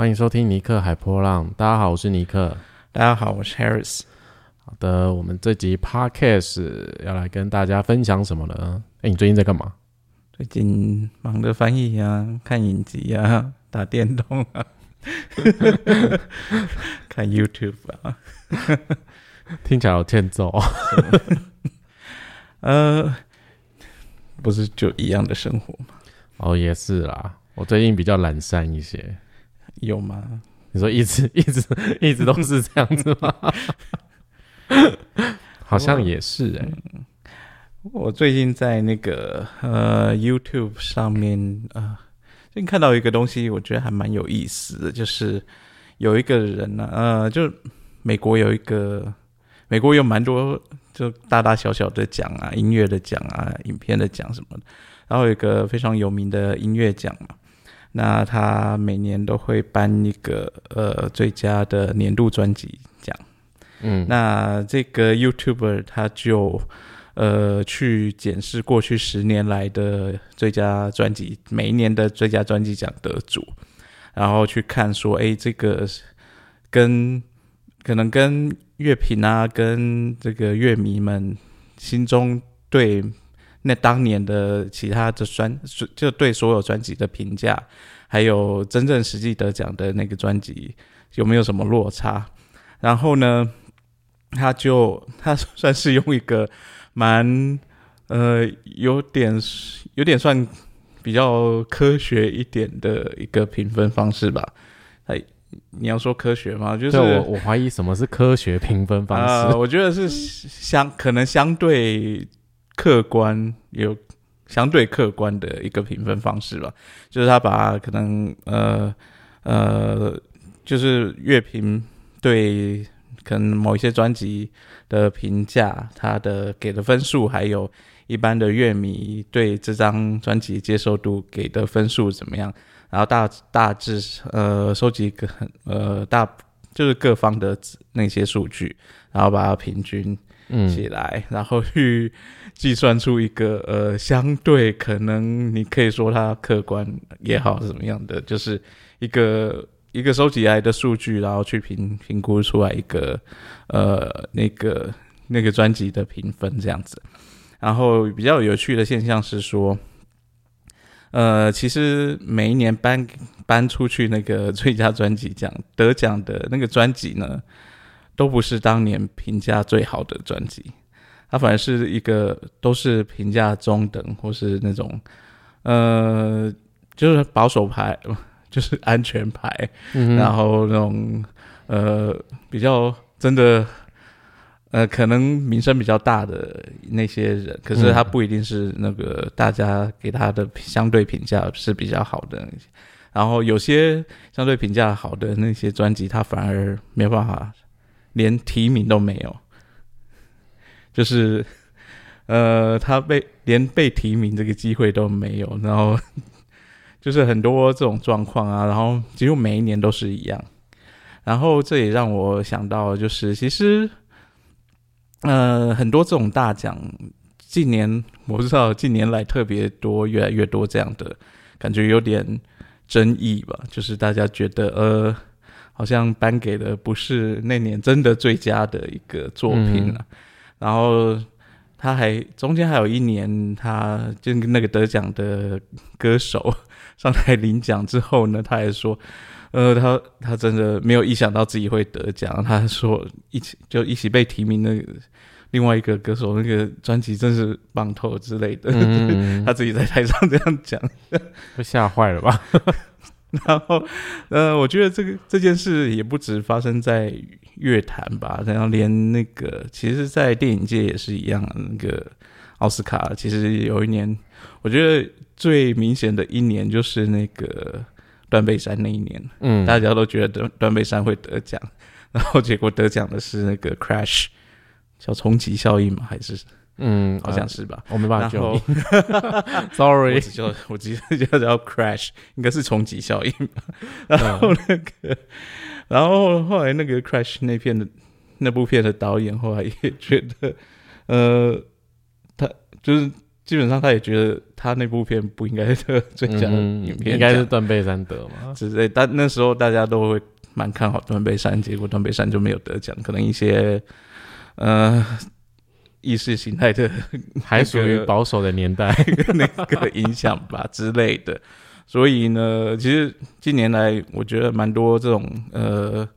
欢迎收听尼克海波浪。大家好，我是尼克。大家好，我是 Harris。好的，我们这集 Podcast 要来跟大家分享什么呢？哎，你最近在干嘛？最近忙着翻译啊，看影集啊，打电动啊，看 YouTube 啊。听起来好欠揍。呃，不是就一样的生活吗？哦，也是啦。我最近比较懒散一些。有吗？你说一直 一直一直都是这样子吗？好像也是哎。我最近在那个呃 YouTube 上面啊，最近看到一个东西，我觉得还蛮有意思的，就是有一个人呢，呃，就美国有一个美国有蛮多就大大小小的奖啊，音乐的奖啊，影片的奖什么的，然后有一个非常有名的音乐奖嘛。那他每年都会颁一个呃最佳的年度专辑奖，嗯，那这个 YouTuber 他就呃去检视过去十年来的最佳专辑，每一年的最佳专辑奖得主，然后去看说，哎，这个跟可能跟乐评啊，跟这个乐迷们心中对。那当年的其他的专，就对所有专辑的评价，还有真正实际得奖的那个专辑有没有什么落差？然后呢，他就他算是用一个蛮呃有点有点算比较科学一点的一个评分方式吧。哎，你要说科学吗？就是我我怀疑什么是科学评分方式？我觉得是相可能相对。客观有相对客观的一个评分方式吧，就是他把可能呃呃，就是乐评对可能某一些专辑的评价，他的给的分数，还有一般的乐迷对这张专辑接受度给的分数怎么样，然后大大致呃收集个呃大就是各方的那些数据，然后把它平均。起来，然后去计算出一个呃，相对可能你可以说它客观也好，怎么样的，就是一个一个收集来的数据，然后去评评估出来一个呃那个那个专辑的评分这样子。然后比较有趣的现象是说，呃，其实每一年颁颁出去那个最佳专辑奖得奖的那个专辑呢。都不是当年评价最好的专辑，它反而是一个都是评价中等或是那种，呃，就是保守牌，就是安全牌，然后那种呃比较真的，呃可能名声比较大的那些人，可是他不一定是那个大家给他的相对评价是比较好的，然后有些相对评价好的那些专辑，他反而没办法。连提名都没有，就是，呃，他被连被提名这个机会都没有，然后就是很多这种状况啊，然后几乎每一年都是一样，然后这也让我想到，就是其实，呃，很多这种大奖，近年我不知道近年来特别多，越来越多这样的感觉，有点争议吧，就是大家觉得，呃。好像颁给的不是那年真的最佳的一个作品了，然后他还中间还有一年，他就那个得奖的歌手上台领奖之后呢，他还说，呃，他他真的没有意想到自己会得奖，他说一起就一起被提名的另外一个歌手那个专辑真是棒透之类的，他自己在台上这样讲，被吓坏了吧？然后，呃，我觉得这个这件事也不止发生在乐坛吧，然后连那个，其实，在电影界也是一样。那个奥斯卡，其实有一年，我觉得最明显的一年就是那个断背山那一年。嗯，大家都觉得断断背山会得奖，然后结果得奖的是那个 Crash，叫冲击效应吗？还是？嗯，好像是吧，我没办法救你。Sorry，我只叫我只叫叫 Crash，应该是冲击效应吧。然后那个，然后后来那个 Crash 那片的那部片的导演后来也觉得，呃，他就是基本上他也觉得他那部片不应该得最佳嗯影片，应该是断背山得嘛。之类。但那时候大家都会蛮看好断背山，结果断背山就没有得奖，可能一些呃意识形态的还属于保守的年代。那个影响吧之类的。所以呢，其实近年来我觉得蛮多这种呃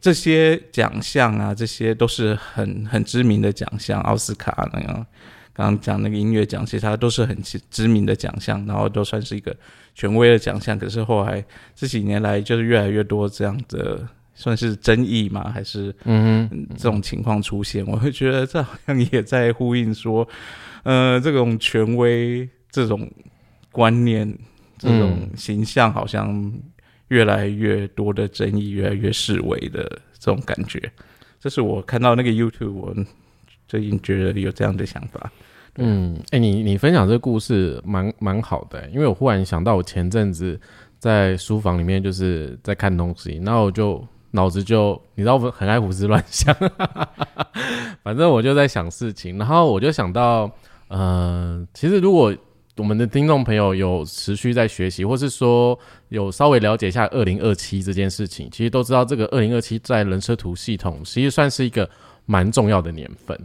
这些奖项啊，这些都是很很知名的奖项，奥斯卡那样。刚刚讲那个音乐奖，其实它都是很知知名的奖项，然后都算是一个权威的奖项。可是后来这几年来，就是越来越多这样的算是争议嘛，还是嗯哼，这种情况出现，我会觉得这好像也在呼应说，呃，这种权威、这种观念、这种形象，好像越来越多的争议，越来越示威的这种感觉。这是我看到那个 YouTube，我最近觉得有这样的想法。嗯，哎、你你分享这个故事蛮蛮好的、因为我忽然想到，我前阵子在书房里面就是在看东西，然后我就脑子就你知道我很爱胡思乱想，反正我就在想事情，然后我就想到，呃，其实如果我们的听众朋友有持续在学习，或是说有稍微了解一下二零二七这件事情，其实都知道这个二零二七在人车图系统其实算是一个蛮重要的年份。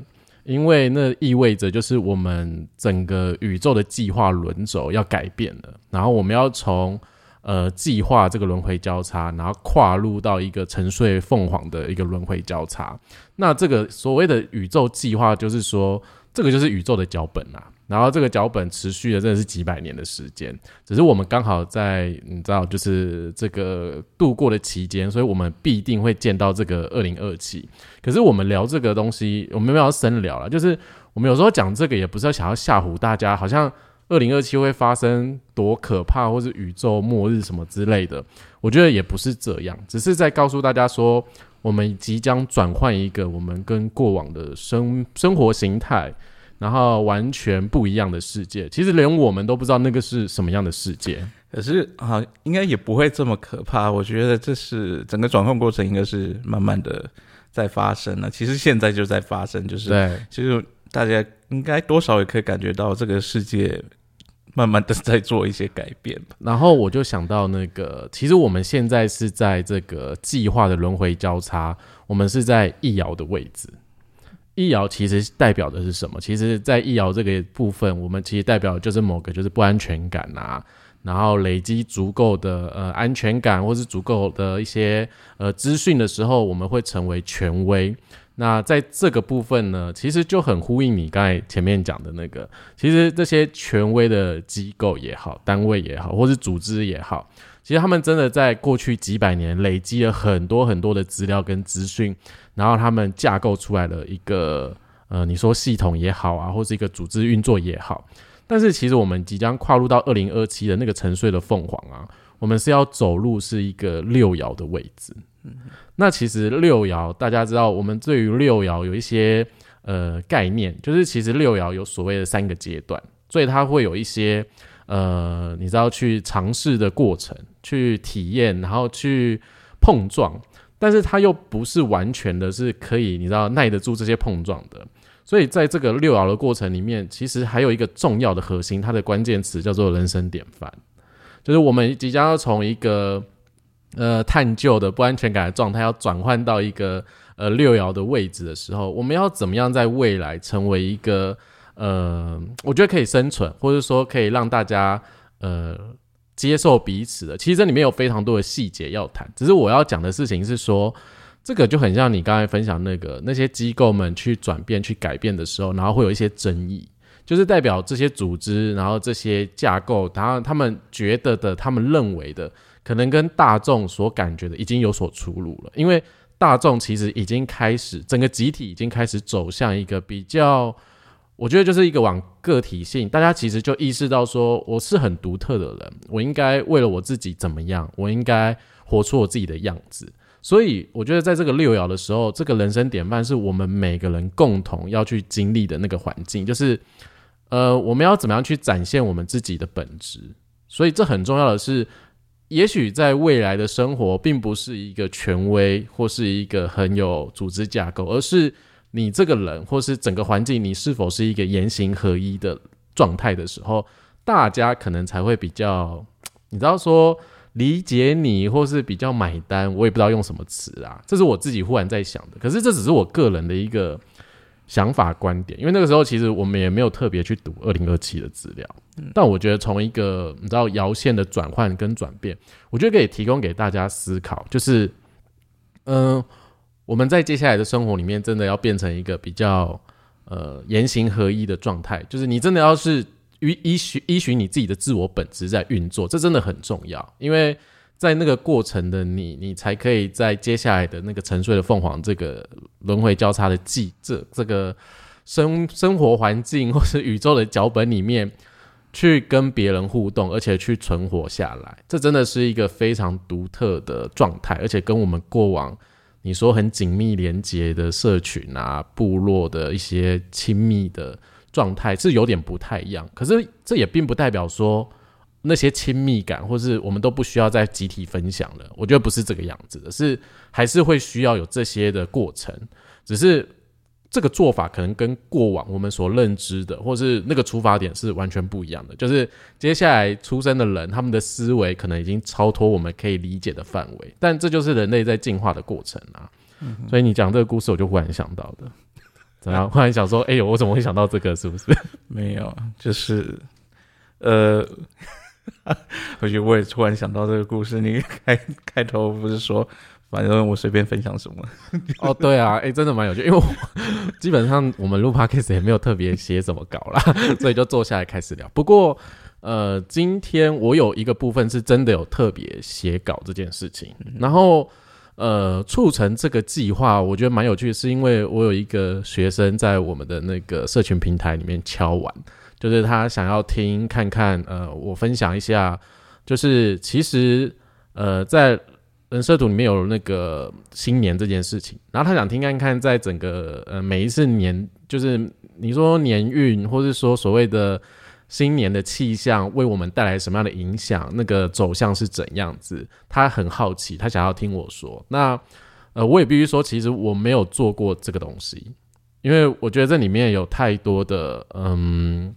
因为那意味着就是我们整个宇宙的计划轮轴要改变了，然后我们要从呃计划这个轮回交叉，然后跨入到一个沉睡凤凰的一个轮回交叉。那这个所谓的宇宙计划，就是说这个就是宇宙的脚本啊。然后这个脚本持续了真的是几百年的时间，只是我们刚好在你知道就是这个度过的期间，所以我们必定会见到这个二零二七。可是我们聊这个东西，我们没有要深聊了，就是我们有时候讲这个也不是要想要吓唬大家，好像二零二七会发生多可怕，或是宇宙末日什么之类的。我觉得也不是这样，只是在告诉大家说，我们即将转换一个我们跟过往的生生活形态。然后完全不一样的世界，其实连我们都不知道那个是什么样的世界。可是啊，应该也不会这么可怕。我觉得这是整个转换过程，应该是慢慢的在发生了。其实现在就在发生，就是对，其实大家应该多少也可以感觉到这个世界慢慢的在做一些改变。然后我就想到那个，其实我们现在是在这个计划的轮回交叉，我们是在易遥的位置。易遥其实代表的是什么？其实，在易遥这个部分，我们其实代表的就是某个就是不安全感啊，然后累积足够的呃安全感，或是足够的一些呃资讯的时候，我们会成为权威。那在这个部分呢，其实就很呼应你刚才前面讲的那个，其实这些权威的机构也好，单位也好，或是组织也好，其实他们真的在过去几百年累积了很多很多的资料跟资讯，然后他们架构出来了一个呃，你说系统也好啊，或是一个组织运作也好。但是其实我们即将跨入到二零二七的那个沉睡的凤凰啊，我们是要走入是一个六爻的位置。那其实六爻大家知道，我们对于六爻有一些呃概念，就是其实六爻有所谓的三个阶段，所以它会有一些呃，你知道去尝试的过程，去体验，然后去碰撞，但是它又不是完全的是可以，你知道耐得住这些碰撞的。所以在这个六爻的过程里面，其实还有一个重要的核心，它的关键词叫做人生典范，就是我们即将要从一个呃探究的不安全感的状态，要转换到一个呃六爻的位置的时候，我们要怎么样在未来成为一个呃，我觉得可以生存，或者说可以让大家呃接受彼此的。其实这里面有非常多的细节要谈，只是我要讲的事情是说。这个就很像你刚才分享那个那些机构们去转变、去改变的时候，然后会有一些争议，就是代表这些组织，然后这些架构，然后他们觉得的、他们认为的，可能跟大众所感觉的已经有所出入了。因为大众其实已经开始，整个集体已经开始走向一个比较，我觉得就是一个往个体性，大家其实就意识到说，我是很独特的人，我应该为了我自己怎么样，我应该活出我自己的样子。所以我觉得，在这个六爻的时候，这个人生典范是我们每个人共同要去经历的那个环境，就是，呃，我们要怎么样去展现我们自己的本质。所以这很重要的是，也许在未来的生活，并不是一个权威或是一个很有组织架构，而是你这个人或是整个环境，你是否是一个言行合一的状态的时候，大家可能才会比较，你知道说理解你，或是比较买单。我也不知道用什么词啊，这是我自己忽然在想的。可是这只是我个人的一个想法观点，因为那个时候其实我们也没有特别去读二零二七的资料。但我觉得从一个你知道摇线的转换跟转变，我觉得可以提供给大家思考，就是嗯，我们在接下来的生活里面，真的要变成一个比较。呃，言行合一的状态，就是你真的要是依依循依循你自己的自我本质在运作，这真的很重要。因为在那个过程的你，你才可以在接下来的那个沉睡的凤凰这个轮回交叉的记这这个生生活环境或是宇宙的脚本里面，去跟别人互动，而且去存活下来。这真的是一个非常独特的状态，而且跟我们过往。你说很紧密连接的社群啊，部落的一些亲密的状态是有点不太一样，可是这也并不代表说那些亲密感，或是我们都不需要再集体分享了。我觉得不是这个样子的，是还是会需要有这些的过程，只是。这个做法可能跟过往我们所认知的，或是那个出发点是完全不一样的。就是接下来出生的人，他们的思维可能已经超脱我们可以理解的范围。但这就是人类在进化的过程啊！所以你讲这个故事，我就忽然想到的，怎样？忽然想说，哎呦，我怎么会想到这个？是不是？没有，就是呃，或许我也突然想到这个故事。你 开开头不是说？反正我随便分享什么 哦，对啊，哎，真的蛮有趣，因为我基本上我们录 podcast 也没有特别写怎么搞啦，所以就坐下来开始聊。不过，呃，今天我有一个部分是真的有特别写稿这件事情，然后呃，促成这个计划，我觉得蛮有趣，是因为我有一个学生在我们的那个社群平台里面敲完，就是他想要听看看，呃，我分享一下，就是其实呃在。人设图里面有那个新年这件事情，然后他想听看看，在整个呃每一次年，就是你说年运，或是说所谓的新年的气象，为我们带来什么样的影响，那个走向是怎样子？他很好奇，他想要听我说。那呃，我也必须说，其实我没有做过这个东西，因为我觉得这里面有太多的嗯。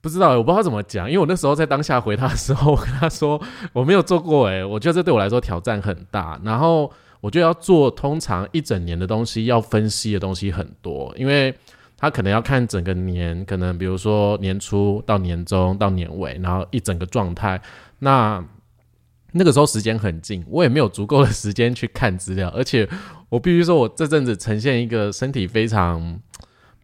不知道，我不知道怎么讲，因为我那时候在当下回他的时候，我跟他说我没有做过，诶，我觉得这对我来说挑战很大。然后我就要做通常一整年的东西，要分析的东西很多，因为他可能要看整个年，可能比如说年初到年中到年尾，然后一整个状态。那那个时候时间很近，我也没有足够的时间去看资料，而且我必须说，我这阵子呈现一个身体非常。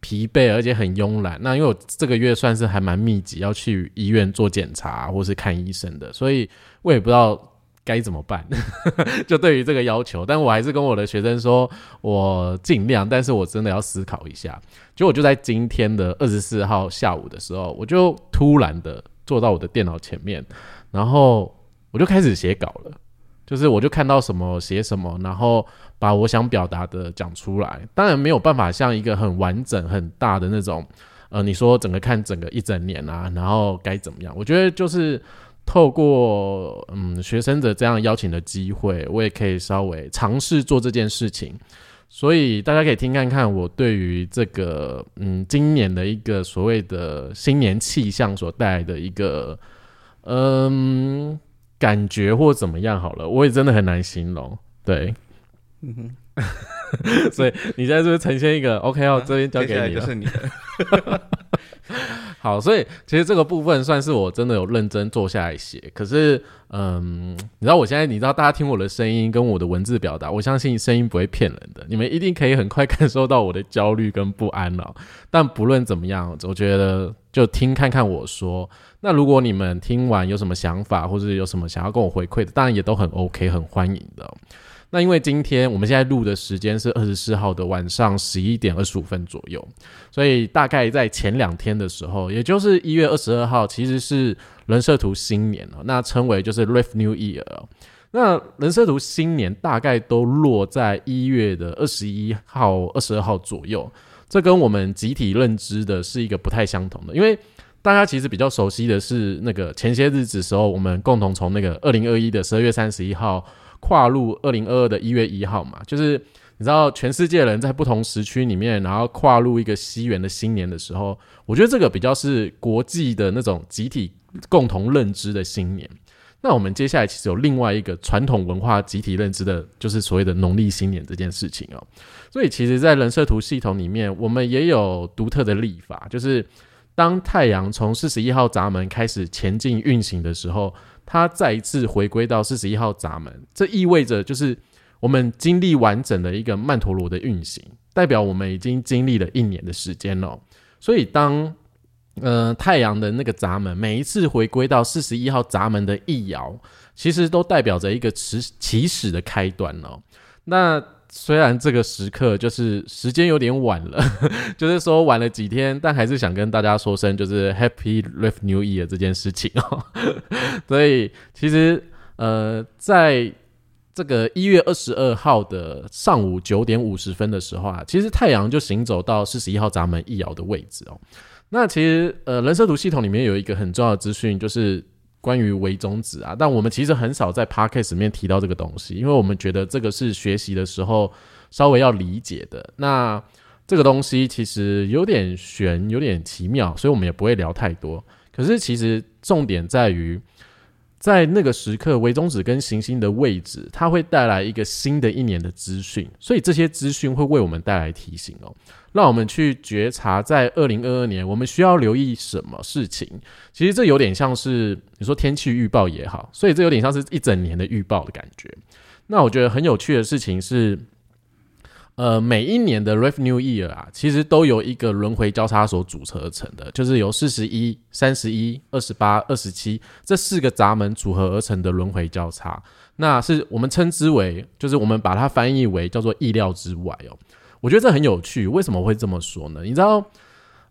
疲惫，而且很慵懒。那因为我这个月算是还蛮密集，要去医院做检查或是看医生的，所以我也不知道该怎么办。就对于这个要求，但我还是跟我的学生说，我尽量，但是我真的要思考一下。就我就在今天的二十四号下午的时候，我就突然的坐到我的电脑前面，然后我就开始写稿了。就是我就看到什么写什么，然后把我想表达的讲出来。当然没有办法像一个很完整、很大的那种，呃，你说整个看整个一整年啊，然后该怎么样？我觉得就是透过嗯学生的这样邀请的机会，我也可以稍微尝试做这件事情。所以大家可以听看看我对于这个嗯今年的一个所谓的新年气象所带来的一个嗯。感觉或怎么样好了，我也真的很难形容。对，嗯哼，所以你现在是不是呈现一个 OK 哦？这边交给你了。好，所以其实这个部分算是我真的有认真坐下来写。可是，嗯，你知道我现在，你知道大家听我的声音跟我的文字表达，我相信声音不会骗人的，你们一定可以很快感受到我的焦虑跟不安了。但不论怎么样，我觉得就听看看我说。那如果你们听完有什么想法，或者有什么想要跟我回馈的，当然也都很 OK，很欢迎的。那因为今天我们现在录的时间是二十四号的晚上十一点二十五分左右，所以大概在前两天的时候，也就是一月二十二号，其实是人设图新年了，那称为就是 r i f New Year。那人设图新年大概都落在一月的二十一号、二十二号左右，这跟我们集体认知的是一个不太相同的，因为大家其实比较熟悉的是那个前些日子时候，我们共同从那个二零二一的十二月三十一号。跨入二零二二的一月一号嘛，就是你知道全世界人在不同时区里面，然后跨入一个西元的新年的时候，我觉得这个比较是国际的那种集体共同认知的新年。那我们接下来其实有另外一个传统文化集体认知的，就是所谓的农历新年这件事情哦。所以其实，在人设图系统里面，我们也有独特的历法，就是当太阳从四十一号闸门开始前进运行的时候，它再一次回归到四十一号闸门，这意味着就是我们经历完整的一个曼陀罗的运行，代表我们已经经历了一年的时间了。所以当呃，太阳的那个闸门，每一次回归到四十一号闸门的一摇，其实都代表着一个起起始的开端哦。那虽然这个时刻就是时间有点晚了，就是说晚了几天，但还是想跟大家说声，就是 Happy r i f New Year 这件事情哦。所以其实呃，在这个一月二十二号的上午九点五十分的时候啊，其实太阳就行走到四十一号闸门一摇的位置哦。那其实，呃，人设图系统里面有一个很重要的资讯，就是关于微中子啊。但我们其实很少在 podcast 里面提到这个东西，因为我们觉得这个是学习的时候稍微要理解的。那这个东西其实有点玄，有点奇妙，所以我们也不会聊太多。可是其实重点在于，在那个时刻，微中子跟行星的位置，它会带来一个新的一年的资讯，所以这些资讯会为我们带来提醒哦。让我们去觉察，在二零二二年，我们需要留意什么事情？其实这有点像是你说天气预报也好，所以这有点像是一整年的预报的感觉。那我觉得很有趣的事情是，呃，每一年的 Revenue Year 啊，其实都由一个轮回交叉所组合而成的，就是由四十一、三十一、二十八、二十七这四个闸门组合而成的轮回交叉。那是我们称之为，就是我们把它翻译为叫做意料之外哦。我觉得这很有趣，为什么会这么说呢？你知道，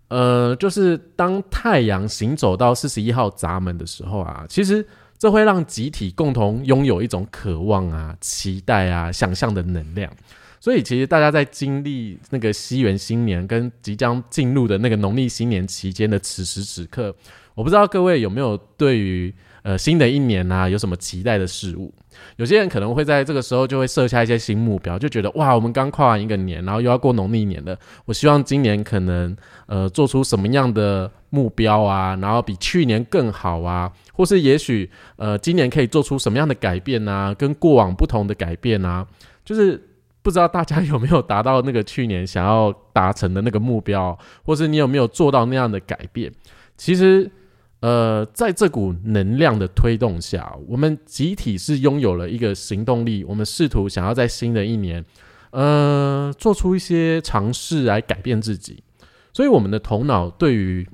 呃，就是当太阳行走到四十一号闸门的时候啊，其实这会让集体共同拥有一种渴望啊、期待啊、想象的能量。所以，其实大家在经历那个西元新年跟即将进入的那个农历新年期间的此时此刻，我不知道各位有没有对于。呃，新的一年呐，有什么期待的事物？有些人可能会在这个时候就会设下一些新目标，就觉得哇，我们刚跨完一个年，然后又要过农历年了。我希望今年可能呃做出什么样的目标啊，然后比去年更好啊，或是也许呃今年可以做出什么样的改变啊，跟过往不同的改变啊，就是不知道大家有没有达到那个去年想要达成的那个目标，或是你有没有做到那样的改变？其实。呃，在这股能量的推动下，我们集体是拥有了一个行动力。我们试图想要在新的一年，呃，做出一些尝试来改变自己。所以，我们的头脑对于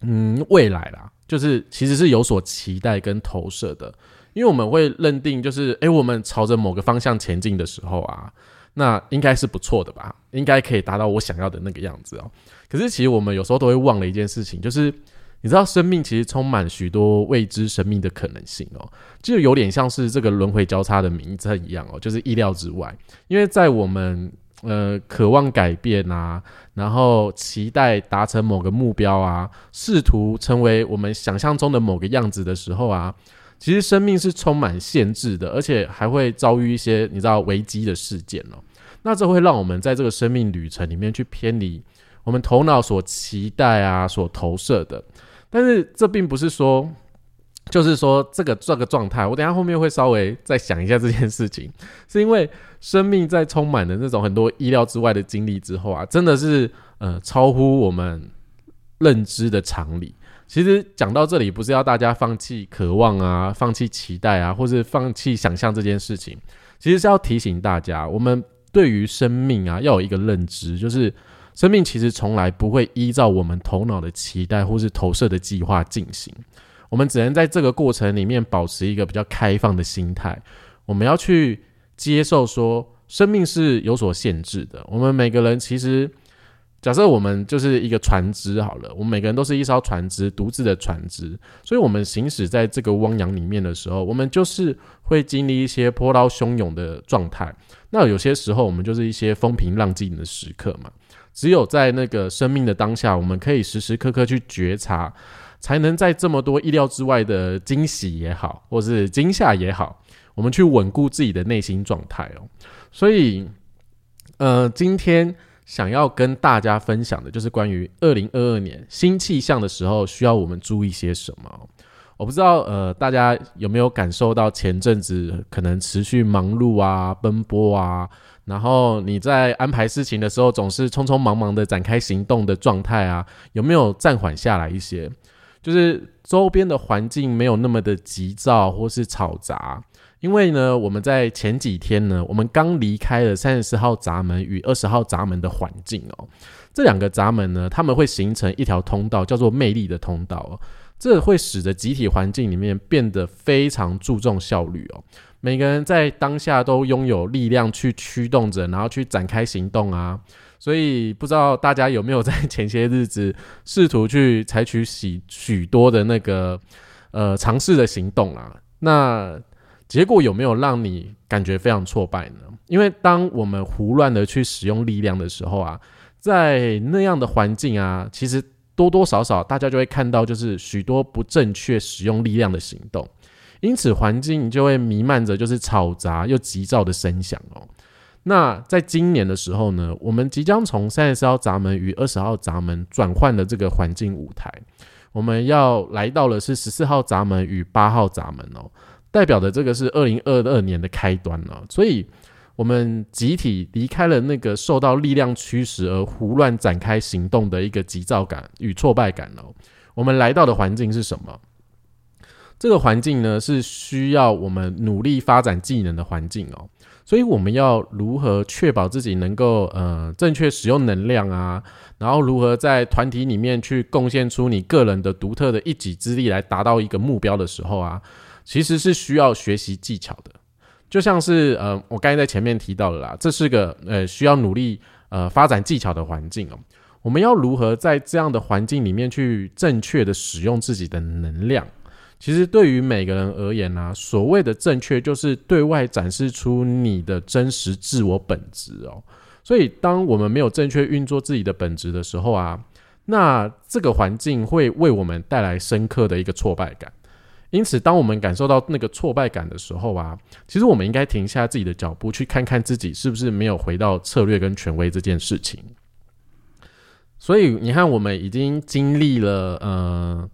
嗯未来啦，就是其实是有所期待跟投射的。因为我们会认定，就是诶，我们朝着某个方向前进的时候啊，那应该是不错的吧？应该可以达到我想要的那个样子哦。可是，其实我们有时候都会忘了一件事情，就是。你知道生命其实充满许多未知生命的可能性哦，就有点像是这个轮回交叉的名称一样哦，就是意料之外。因为在我们呃渴望改变啊，然后期待达成某个目标啊，试图成为我们想象中的某个样子的时候啊，其实生命是充满限制的，而且还会遭遇一些你知道危机的事件哦。那这会让我们在这个生命旅程里面去偏离我们头脑所期待啊，所投射的。但是这并不是说，就是说这个这个状态，我等下后面会稍微再想一下这件事情，是因为生命在充满了那种很多意料之外的经历之后啊，真的是呃超乎我们认知的常理。其实讲到这里，不是要大家放弃渴望啊，放弃期待啊，或是放弃想象这件事情，其实是要提醒大家，我们对于生命啊要有一个认知，就是。生命其实从来不会依照我们头脑的期待或是投射的计划进行，我们只能在这个过程里面保持一个比较开放的心态。我们要去接受说，生命是有所限制的。我们每个人其实，假设我们就是一个船只好了，我们每个人都是一艘船只，独自的船只。所以，我们行驶在这个汪洋里面的时候，我们就是会经历一些波涛汹涌的状态。那有些时候，我们就是一些风平浪静的时刻嘛。只有在那个生命的当下，我们可以时时刻刻去觉察，才能在这么多意料之外的惊喜也好，或是惊吓也好，我们去稳固自己的内心状态哦。所以，呃，今天想要跟大家分享的就是关于二零二二年新气象的时候，需要我们注意些什么。我不知道，呃，大家有没有感受到前阵子可能持续忙碌啊、奔波啊，然后你在安排事情的时候总是匆匆忙忙的展开行动的状态啊，有没有暂缓下来一些？就是周边的环境没有那么的急躁或是吵杂，因为呢，我们在前几天呢，我们刚离开了三十四号闸门与二十号闸门的环境哦，这两个闸门呢，他们会形成一条通道，叫做魅力的通道哦。这会使得集体环境里面变得非常注重效率哦。每个人在当下都拥有力量去驱动着，然后去展开行动啊。所以不知道大家有没有在前些日子试图去采取许许多的那个呃尝试的行动啊？那结果有没有让你感觉非常挫败呢？因为当我们胡乱的去使用力量的时候啊，在那样的环境啊，其实。多多少少，大家就会看到，就是许多不正确使用力量的行动，因此环境就会弥漫着就是嘈杂又急躁的声响哦。那在今年的时候呢，我们即将从三十四号闸门与二十号闸门转换的这个环境舞台，我们要来到了是十四号闸门与八号闸门哦，代表的这个是二零二二年的开端了，所以。我们集体离开了那个受到力量驱使而胡乱展开行动的一个急躁感与挫败感哦。我们来到的环境是什么？这个环境呢是需要我们努力发展技能的环境哦。所以我们要如何确保自己能够呃正确使用能量啊？然后如何在团体里面去贡献出你个人的独特的一己之力来达到一个目标的时候啊，其实是需要学习技巧的。就像是呃，我刚才在前面提到的啦，这是个呃需要努力呃发展技巧的环境哦。我们要如何在这样的环境里面去正确的使用自己的能量？其实对于每个人而言呢，所谓的正确就是对外展示出你的真实自我本质哦。所以，当我们没有正确运作自己的本质的时候啊，那这个环境会为我们带来深刻的一个挫败感。因此，当我们感受到那个挫败感的时候啊，其实我们应该停下自己的脚步，去看看自己是不是没有回到策略跟权威这件事情。所以，你看，我们已经经历了呃，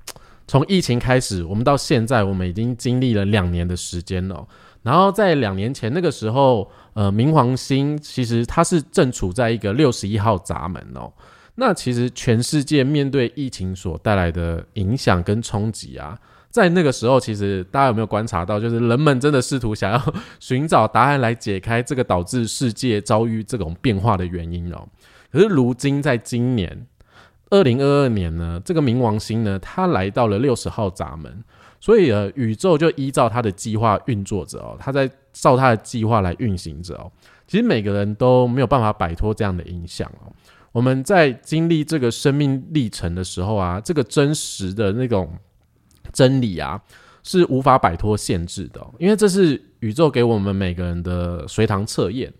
从疫情开始，我们到现在，我们已经经历了两年的时间了。然后，在两年前那个时候，呃，冥王星其实它是正处在一个六十一号闸门哦。那其实全世界面对疫情所带来的影响跟冲击啊。在那个时候，其实大家有没有观察到，就是人们真的试图想要 寻找答案来解开这个导致世界遭遇这种变化的原因哦。可是如今，在今年二零二二年呢，这个冥王星呢，它来到了六十号闸门，所以呃，宇宙就依照它的计划运作着哦，它在照它的计划来运行着哦。其实每个人都没有办法摆脱这样的影响哦。我们在经历这个生命历程的时候啊，这个真实的那种。真理啊，是无法摆脱限制的，因为这是宇宙给我们每个人的随堂测验。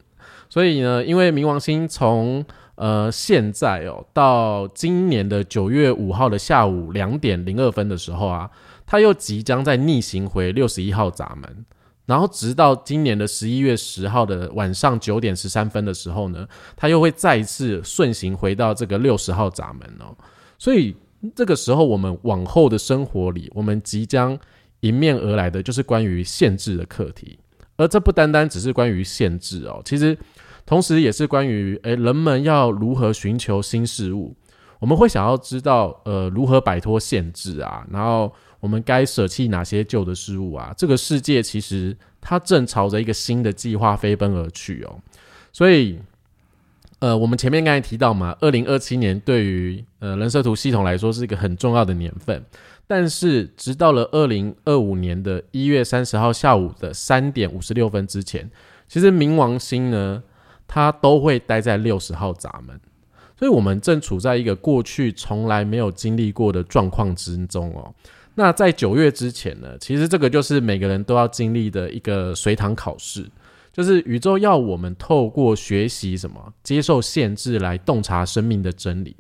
所以呢，因为冥王星从呃现在哦到今年的九月五号的下午两点零二分的时候啊，它又即将在逆行回六十一号闸门，然后直到今年的十一月十号的晚上九点十三分的时候呢，它又会再一次顺行回到这个六十号闸门哦，所以。这个时候，我们往后的生活里，我们即将迎面而来的就是关于限制的课题，而这不单单只是关于限制哦，其实同时也是关于诶，人们要如何寻求新事物，我们会想要知道呃如何摆脱限制啊，然后我们该舍弃哪些旧的事物啊？这个世界其实它正朝着一个新的计划飞奔而去哦，所以。呃，我们前面刚才提到嘛，二零二七年对于呃人设图系统来说是一个很重要的年份，但是直到了二零二五年的一月三十号下午的三点五十六分之前，其实冥王星呢，它都会待在六十号闸门，所以我们正处在一个过去从来没有经历过的状况之中哦。那在九月之前呢，其实这个就是每个人都要经历的一个随堂考试。就是宇宙要我们透过学习什么，接受限制来洞察生命的真理，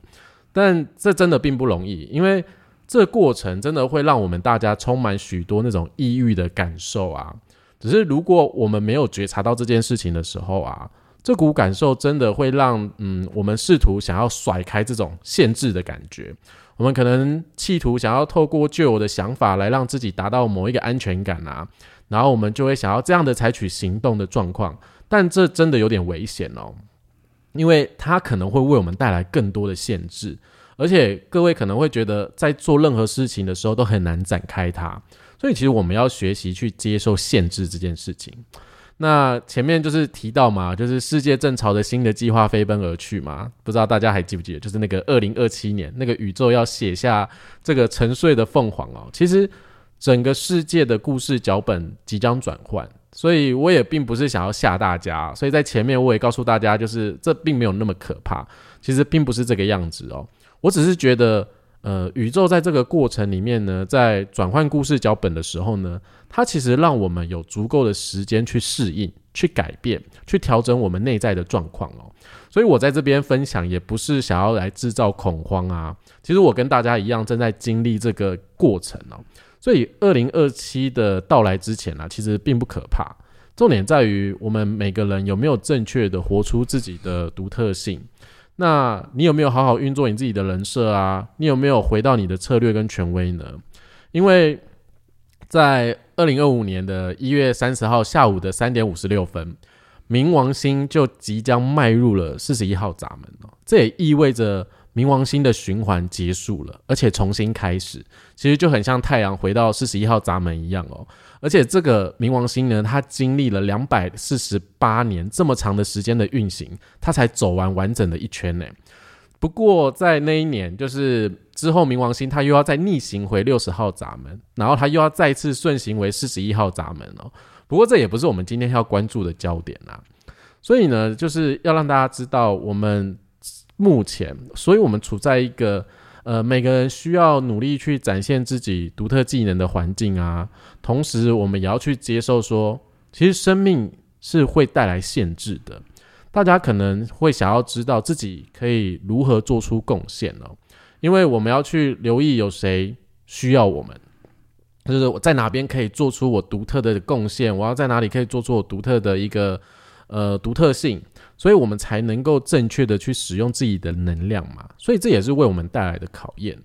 但这真的并不容易，因为这过程真的会让我们大家充满许多那种抑郁的感受啊。只是如果我们没有觉察到这件事情的时候啊，这股感受真的会让嗯，我们试图想要甩开这种限制的感觉。我们可能企图想要透过旧有的想法来让自己达到某一个安全感啊，然后我们就会想要这样的采取行动的状况。但这真的有点危险哦，因为它可能会为我们带来更多的限制，而且各位可能会觉得在做任何事情的时候都很难展开它。所以其实我们要学习去接受限制这件事情。那前面就是提到嘛，就是世界正朝着新的计划飞奔而去嘛，不知道大家还记不记得，就是那个二零二七年，那个宇宙要写下这个沉睡的凤凰哦。其实整个世界的故事脚本即将转换，所以我也并不是想要吓大家，所以在前面我也告诉大家，就是这并没有那么可怕，其实并不是这个样子哦，我只是觉得。呃，宇宙在这个过程里面呢，在转换故事脚本的时候呢，它其实让我们有足够的时间去适应、去改变、去调整我们内在的状况哦。所以我在这边分享，也不是想要来制造恐慌啊。其实我跟大家一样，正在经历这个过程哦。所以二零二七的到来之前呢，其实并不可怕。重点在于我们每个人有没有正确的活出自己的独特性。那你有没有好好运作你自己的人设啊？你有没有回到你的策略跟权威呢？因为在二零二五年的一月三十号下午的三点五十六分，冥王星就即将迈入了四十一号闸门哦，这也意味着。冥王星的循环结束了，而且重新开始，其实就很像太阳回到四十一号闸门一样哦。而且这个冥王星呢，它经历了两百四十八年这么长的时间的运行，它才走完完整的一圈呢。不过在那一年，就是之后冥王星它又要再逆行回六十号闸门，然后它又要再次顺行为四十一号闸门哦。不过这也不是我们今天要关注的焦点啦。所以呢，就是要让大家知道我们。目前，所以我们处在一个呃，每个人需要努力去展现自己独特技能的环境啊。同时，我们也要去接受说，其实生命是会带来限制的。大家可能会想要知道自己可以如何做出贡献哦，因为我们要去留意有谁需要我们，就是我在哪边可以做出我独特的贡献，我要在哪里可以做出我独特的一个呃独特性。所以我们才能够正确的去使用自己的能量嘛，所以这也是为我们带来的考验。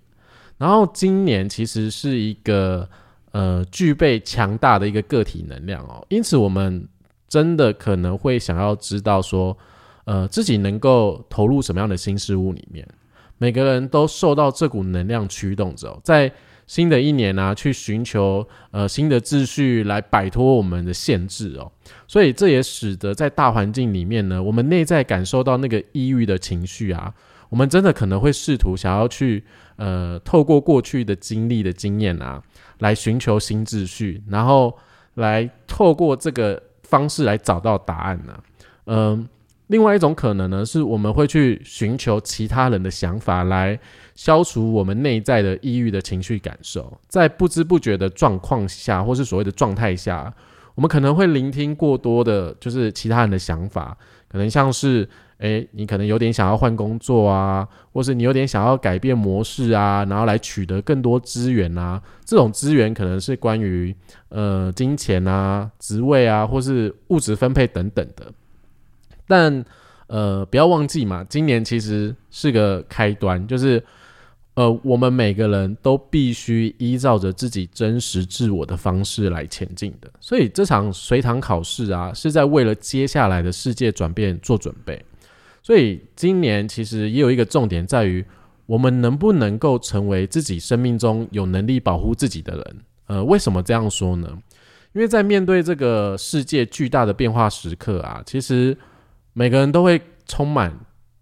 然后今年其实是一个呃具备强大的一个个体能量哦，因此我们真的可能会想要知道说，呃自己能够投入什么样的新事物里面。每个人都受到这股能量驱动着，在。新的一年呢，去寻求呃新的秩序来摆脱我们的限制哦，所以这也使得在大环境里面呢，我们内在感受到那个抑郁的情绪啊，我们真的可能会试图想要去呃透过过去的经历的经验啊，来寻求新秩序，然后来透过这个方式来找到答案呢，嗯。另外一种可能呢，是我们会去寻求其他人的想法来消除我们内在的抑郁的情绪感受，在不知不觉的状况下，或是所谓的状态下，我们可能会聆听过多的，就是其他人的想法，可能像是，诶，你可能有点想要换工作啊，或是你有点想要改变模式啊，然后来取得更多资源啊，这种资源可能是关于呃金钱啊、职位啊，或是物质分配等等的。但，呃，不要忘记嘛，今年其实是个开端，就是，呃，我们每个人都必须依照着自己真实自我的方式来前进的。所以这场随堂考试啊，是在为了接下来的世界转变做准备。所以今年其实也有一个重点在于，我们能不能够成为自己生命中有能力保护自己的人？呃，为什么这样说呢？因为在面对这个世界巨大的变化时刻啊，其实。每个人都会充满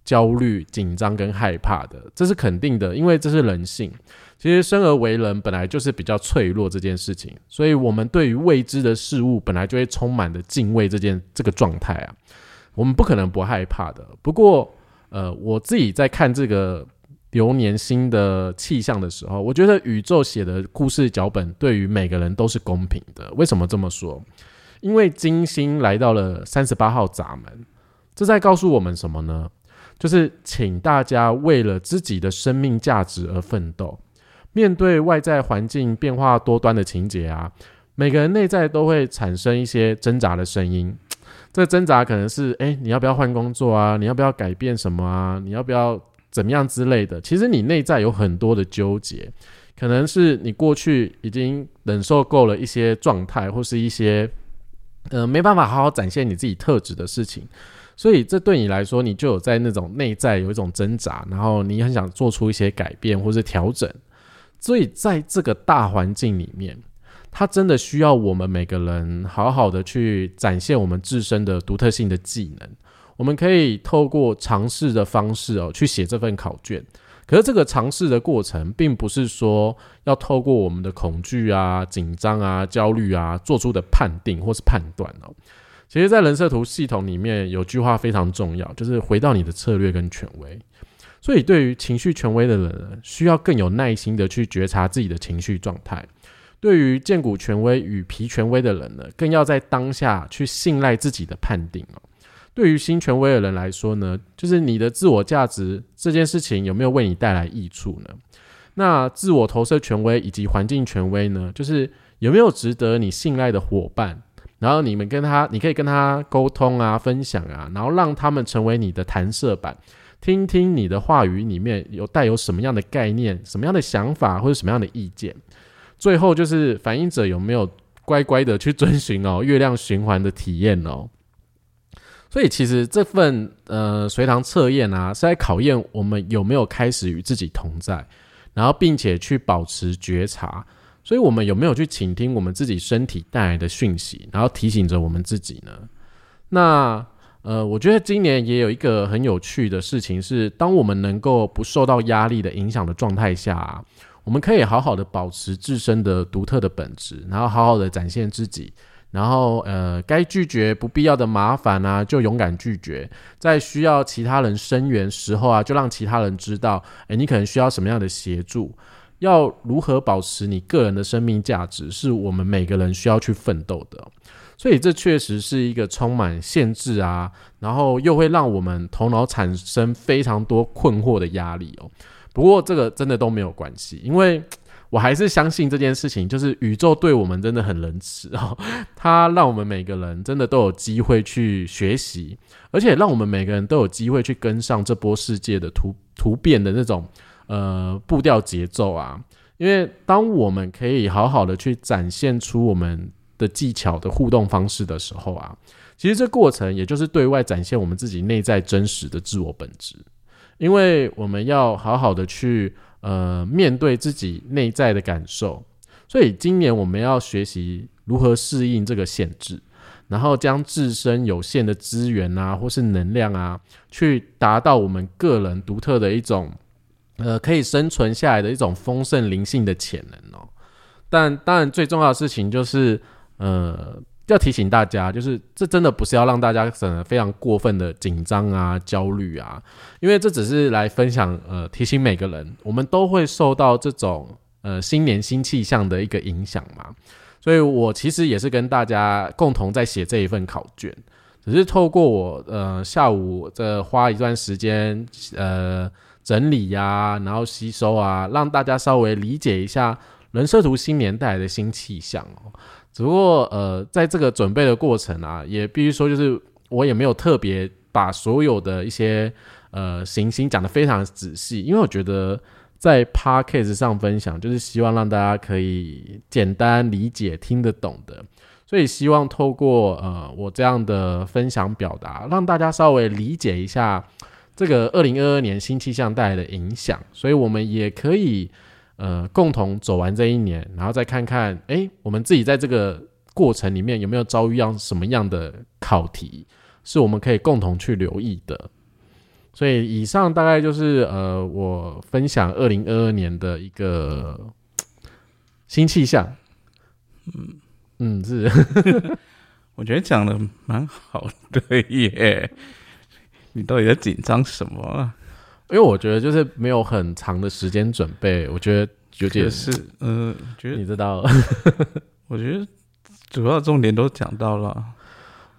焦虑、紧张跟害怕的，这是肯定的，因为这是人性。其实生而为人本来就是比较脆弱这件事情，所以我们对于未知的事物本来就会充满的敬畏这件这个状态啊，我们不可能不害怕的。不过，呃，我自己在看这个流年星的气象的时候，我觉得宇宙写的故事脚本对于每个人都是公平的。为什么这么说？因为金星来到了三十八号闸门。这在告诉我们什么呢？就是请大家为了自己的生命价值而奋斗。面对外在环境变化多端的情节啊，每个人内在都会产生一些挣扎的声音。这挣扎可能是，哎，你要不要换工作啊？你要不要改变什么啊？你要不要怎么样之类的？其实你内在有很多的纠结，可能是你过去已经忍受够了一些状态，或是一些，呃，没办法好好展现你自己特质的事情，所以这对你来说，你就有在那种内在有一种挣扎，然后你很想做出一些改变或是调整。所以在这个大环境里面。它真的需要我们每个人好好的去展现我们自身的独特性的技能。我们可以透过尝试的方式哦，去写这份考卷。可是这个尝试的过程，并不是说要透过我们的恐惧啊、紧张啊、焦虑啊做出的判定或是判断哦。其实，在人设图系统里面，有句话非常重要，就是回到你的策略跟权威。所以，对于情绪权威的人呢，需要更有耐心的去觉察自己的情绪状态。对于见骨权威与皮权威的人呢，更要在当下去信赖自己的判定。对于新权威的人来说呢，就是你的自我价值这件事情有没有为你带来益处呢？那自我投射权威以及环境权威呢，就是有没有值得你信赖的伙伴？然后你们跟他，你可以跟他沟通啊，分享啊，然后让他们成为你的弹射板，听听你的话语里面有带有什么样的概念、什么样的想法或者什么样的意见。最后就是反映者有没有乖乖的去遵循哦月亮循环的体验哦，所以其实这份呃随堂测验啊是在考验我们有没有开始与自己同在，然后并且去保持觉察，所以我们有没有去倾听我们自己身体带来的讯息，然后提醒着我们自己呢？那呃，我觉得今年也有一个很有趣的事情是，当我们能够不受到压力的影响的状态下。我们可以好好的保持自身的独特的本质，然后好好的展现自己，然后呃，该拒绝不必要的麻烦啊，就勇敢拒绝。在需要其他人声援时候啊，就让其他人知道，诶，你可能需要什么样的协助。要如何保持你个人的生命价值，是我们每个人需要去奋斗的。所以这确实是一个充满限制啊，然后又会让我们头脑产生非常多困惑的压力哦。不过这个真的都没有关系，因为我还是相信这件事情，就是宇宙对我们真的很仁慈哦，它让我们每个人真的都有机会去学习，而且让我们每个人都有机会去跟上这波世界的突突变的那种呃步调节奏啊。因为当我们可以好好的去展现出我们的技巧的互动方式的时候啊，其实这过程也就是对外展现我们自己内在真实的自我本质。因为我们要好好的去呃面对自己内在的感受，所以今年我们要学习如何适应这个限制，然后将自身有限的资源啊，或是能量啊，去达到我们个人独特的一种呃可以生存下来的一种丰盛灵性的潜能哦。但当然最重要的事情就是呃。要提醒大家，就是这真的不是要让大家整得非常过分的紧张啊、焦虑啊，因为这只是来分享，呃，提醒每个人，我们都会受到这种呃新年新气象的一个影响嘛。所以我其实也是跟大家共同在写这一份考卷，只是透过我呃下午这花一段时间呃整理呀，然后吸收啊，让大家稍微理解一下人设图新年带来的新气象哦。只不过，呃，在这个准备的过程啊，也必须说，就是我也没有特别把所有的一些呃行星讲的非常仔细，因为我觉得在 podcast 上分享，就是希望让大家可以简单理解、听得懂的，所以希望透过呃我这样的分享表达，让大家稍微理解一下这个二零二二年新气象带来的影响，所以我们也可以。呃，共同走完这一年，然后再看看，哎，我们自己在这个过程里面有没有遭遇样什么样的考题，是我们可以共同去留意的。所以，以上大概就是呃，我分享二零二二年的一个新气象。嗯嗯，是，我觉得讲的蛮好的 耶。你到底在紧张什么？因为我觉得就是没有很长的时间准备，我觉得有点是，嗯，觉得你知道，我觉得主要重点都讲到了。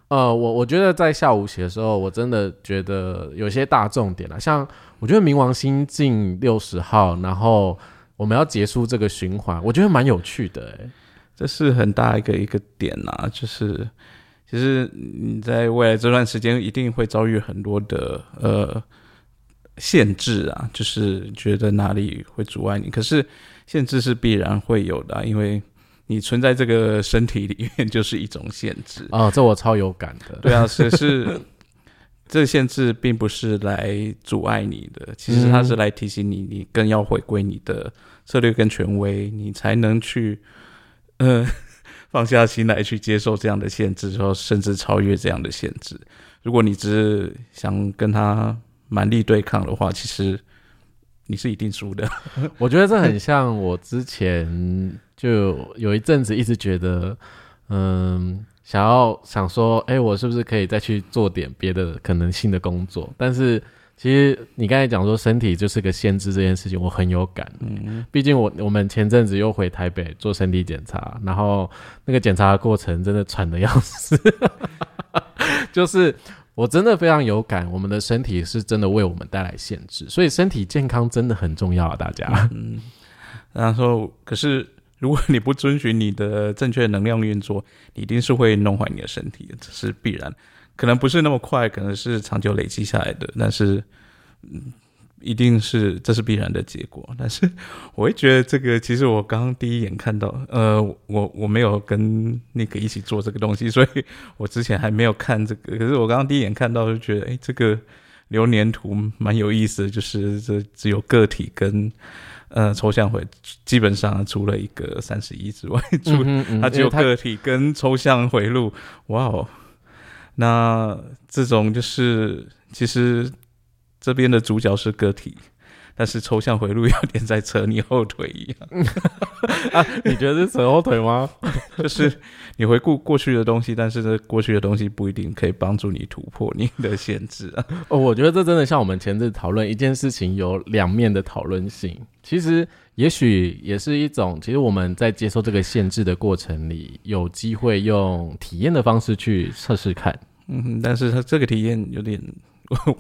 呃，我我觉得在下午写的时候，我真的觉得有些大重点了，像我觉得冥王星进六十号，然后我们要结束这个循环，我觉得蛮有趣的，哎，这是很大一个一个点呐，就是其实你在未来这段时间一定会遭遇很多的呃限制啊，就是觉得哪里会阻碍你。可是限制是必然会有的，因为你存在这个身体里面就是一种限制啊。这我超有感的。对啊，只是这限制并不是来阻碍你的，其实它是来提醒你，你更要回归你的策略跟权威，你才能去呃。放下心来去接受这样的限制，后甚至超越这样的限制。如果你只是想跟他蛮力对抗的话，其实你是一定输的。我觉得这很像我之前就有一阵子一直觉得，嗯，想要想说，哎，我是不是可以再去做点别的可能性的工作？但是。其实你刚才讲说身体就是个限制这件事情，我很有感。嗯，毕竟我我们前阵子又回台北做身体检查，然后那个检查的过程真的喘的要死。就是我真的非常有感，我们的身体是真的为我们带来限制，所以身体健康真的很重要啊，大家。嗯，然后可是如果你不遵循你的正确能量运作，你一定是会弄坏你的身体，这是必然。可能不是那么快，可能是长久累积下来的，但是，嗯，一定是这是必然的结果。但是，我会觉得这个，其实我刚刚第一眼看到，呃，我我没有跟那个一起做这个东西，所以我之前还没有看这个。可是我刚刚第一眼看到，就觉得，哎，这个流年图蛮有意思的，就是这只有个体跟呃抽象回，基本上除了一个三十一之外，除它只有个体跟抽象回路，哇哦！那这种就是，其实这边的主角是个体，但是抽象回路 有点在扯你后腿一样。啊，你觉得是扯后腿吗？就是你回顾过去的东西，但是这过去的东西不一定可以帮助你突破你的限制啊。哦，我觉得这真的像我们前次讨论一件事情有两面的讨论性。其实也许也是一种，其实我们在接受这个限制的过程里，有机会用体验的方式去测试看。嗯，但是他这个体验有点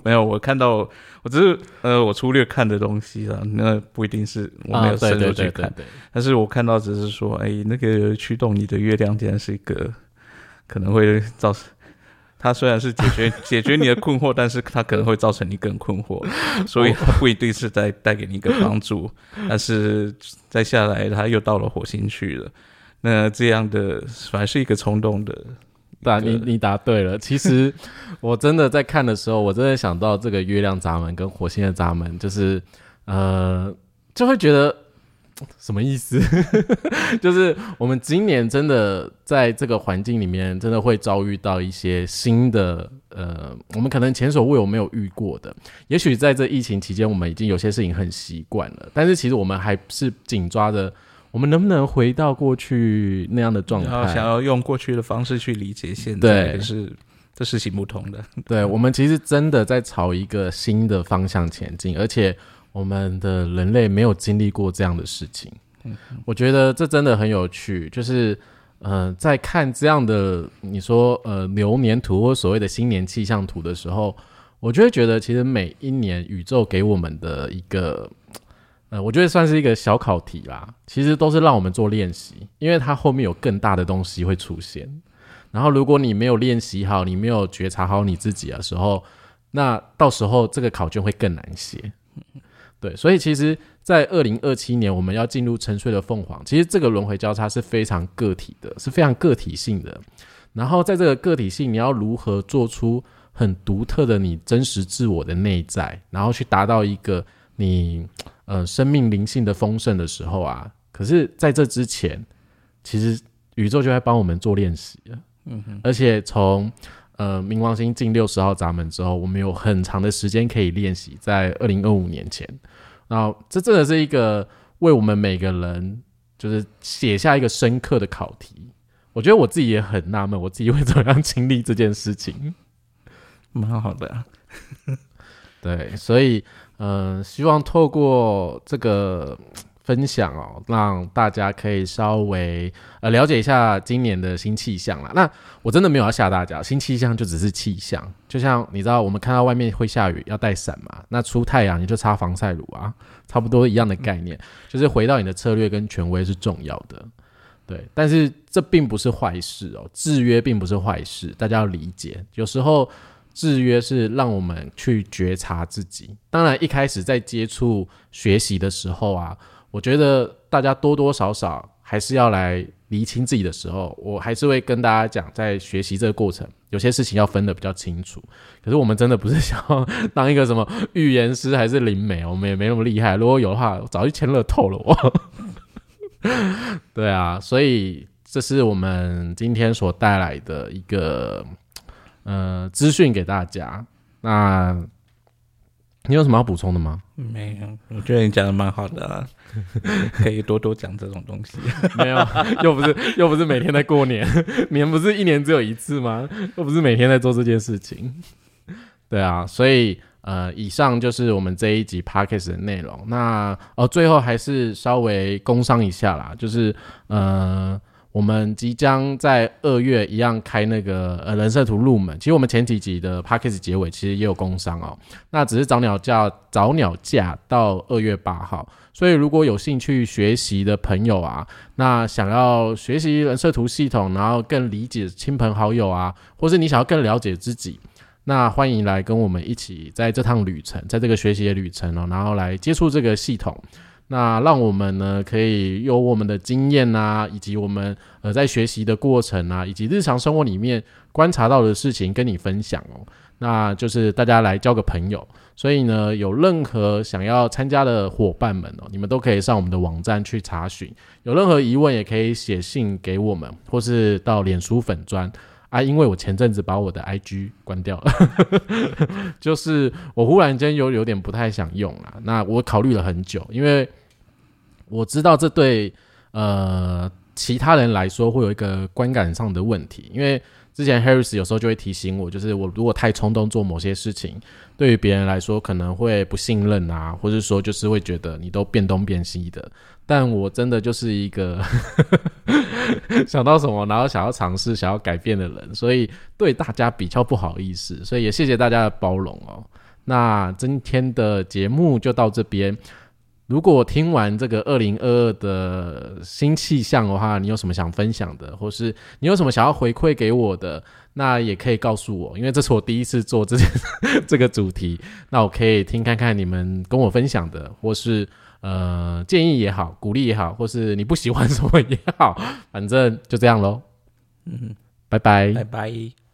没有，我看到我只是呃，我粗略看的东西啊，那不一定是我没有深入去看，但是我看到只是说，哎，那个驱动你的月亮竟然是一个可能会造成，它虽然是解决 解决你的困惑，但是它可能会造成你更困惑，所以它不一定是在带给你一个帮助，但是再下来他又到了火星去了，那这样的反而是一个冲动的。对，你你答对了。其实 我真的在看的时候，我真的想到这个月亮闸门跟火星的闸门，就是呃，就会觉得 什么意思？就是我们今年真的在这个环境里面，真的会遭遇到一些新的呃，我们可能前所未有没有遇过的。也许在这疫情期间，我们已经有些事情很习惯了，但是其实我们还是紧抓着。我们能不能回到过去那样的状态？想要用过去的方式去理解现在，可是这是行不通的。对我们其实真的在朝一个新的方向前进，而且我们的人类没有经历过这样的事情。我觉得这真的很有趣。就是，呃，在看这样的你说呃流年图或所谓的新年气象图的时候，我就会觉得，其实每一年宇宙给我们的一个。呃，我觉得算是一个小考题啦，其实都是让我们做练习，因为它后面有更大的东西会出现。然后，如果你没有练习好，你没有觉察好你自己的时候，那到时候这个考卷会更难写。对，所以其实，在二零二七年我们要进入沉睡的凤凰，其实这个轮回交叉是非常个体的，是非常个体性的。然后，在这个个体性，你要如何做出很独特的你真实自我的内在，然后去达到一个你。呃，生命灵性的丰盛的时候啊，可是在这之前，其实宇宙就在帮我们做练习了。嗯哼，而且从呃冥王星进六十号闸门之后，我们有很长的时间可以练习。在二零二五年前，然后这真的是一个为我们每个人就是写下一个深刻的考题。我觉得我自己也很纳闷，我自己会怎么样经历这件事情？蛮好的，对，所以。嗯，希望透过这个分享哦，让大家可以稍微呃了解一下今年的新气象啦。那我真的没有要吓大家，新气象就只是气象，就像你知道我们看到外面会下雨要带伞嘛，那出太阳你就擦防晒乳啊，差不多一样的概念，就是回到你的策略跟权威是重要的。对，但是这并不是坏事哦，制约并不是坏事，大家要理解。有时候制约是让我们去觉察自己。当然，一开始在接触学习的时候啊，我觉得大家多多少少还是要来厘清自己的时候，我还是会跟大家讲，在学习这个过程，有些事情要分得比较清楚。可是我们真的不是想要当一个什么预言师还是灵媒，我们也没那么厉害。如果有的话，早就签乐透了我。对啊，所以这是我们今天所带来的一个呃资讯给大家。那你有什么要补充的吗？没有，我觉得你讲的蛮好的，可以多多讲这种东西。没有，又不是又不是每天在过年，年不是一年只有一次吗？又不是每天在做这件事情。对啊，所以。呃，以上就是我们这一集 podcast 的内容。那哦，最后还是稍微工商一下啦，就是呃，我们即将在二月一样开那个呃人设图入门。其实我们前几集的 podcast 结尾其实也有工商哦，那只是早鸟价早鸟价到二月八号。所以如果有兴趣学习的朋友啊，那想要学习人设图系统，然后更理解亲朋好友啊，或是你想要更了解自己。那欢迎来跟我们一起在这趟旅程，在这个学习的旅程哦，然后来接触这个系统。那让我们呢，可以有我们的经验啊，以及我们呃在学习的过程啊，以及日常生活里面观察到的事情跟你分享哦。那就是大家来交个朋友。所以呢，有任何想要参加的伙伴们哦，你们都可以上我们的网站去查询。有任何疑问，也可以写信给我们，或是到脸书粉砖。啊，因为我前阵子把我的 IG 关掉了，就是我忽然间有有点不太想用了。那我考虑了很久，因为我知道这对呃其他人来说会有一个观感上的问题，因为。之前 Harris 有时候就会提醒我，就是我如果太冲动做某些事情，对于别人来说可能会不信任啊，或者说就是会觉得你都变东变西的。但我真的就是一个 想到什么然后想要尝试、想要改变的人，所以对大家比较不好意思，所以也谢谢大家的包容哦。那今天的节目就到这边。如果听完这个二零二二的新气象的话，你有什么想分享的，或是你有什么想要回馈给我的，那也可以告诉我，因为这是我第一次做这件 这个主题，那我可以听看看你们跟我分享的，或是呃建议也好，鼓励也好，或是你不喜欢什么也好，反正就这样喽。嗯，拜拜，拜拜。